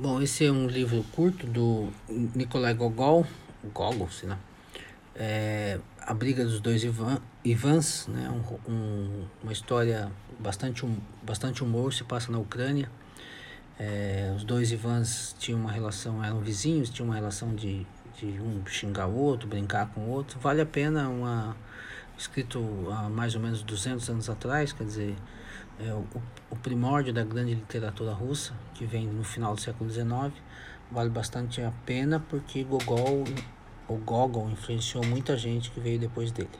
Bom, esse é um livro curto do Nikolai Gogol, Gogol, sei lá. É, a briga dos dois Ivan, Ivans, né? Um, um, uma história bastante, um, bastante humor, se passa na Ucrânia. É, os dois Ivans tinham uma relação, eram vizinhos, tinham uma relação de, de um xingar o outro, brincar com o outro. Vale a pena uma escrito há mais ou menos 200 anos atrás, quer dizer, é o, o primórdio da grande literatura russa, que vem no final do século XIX, vale bastante a pena porque Gogol, o Gogol influenciou muita gente que veio depois dele.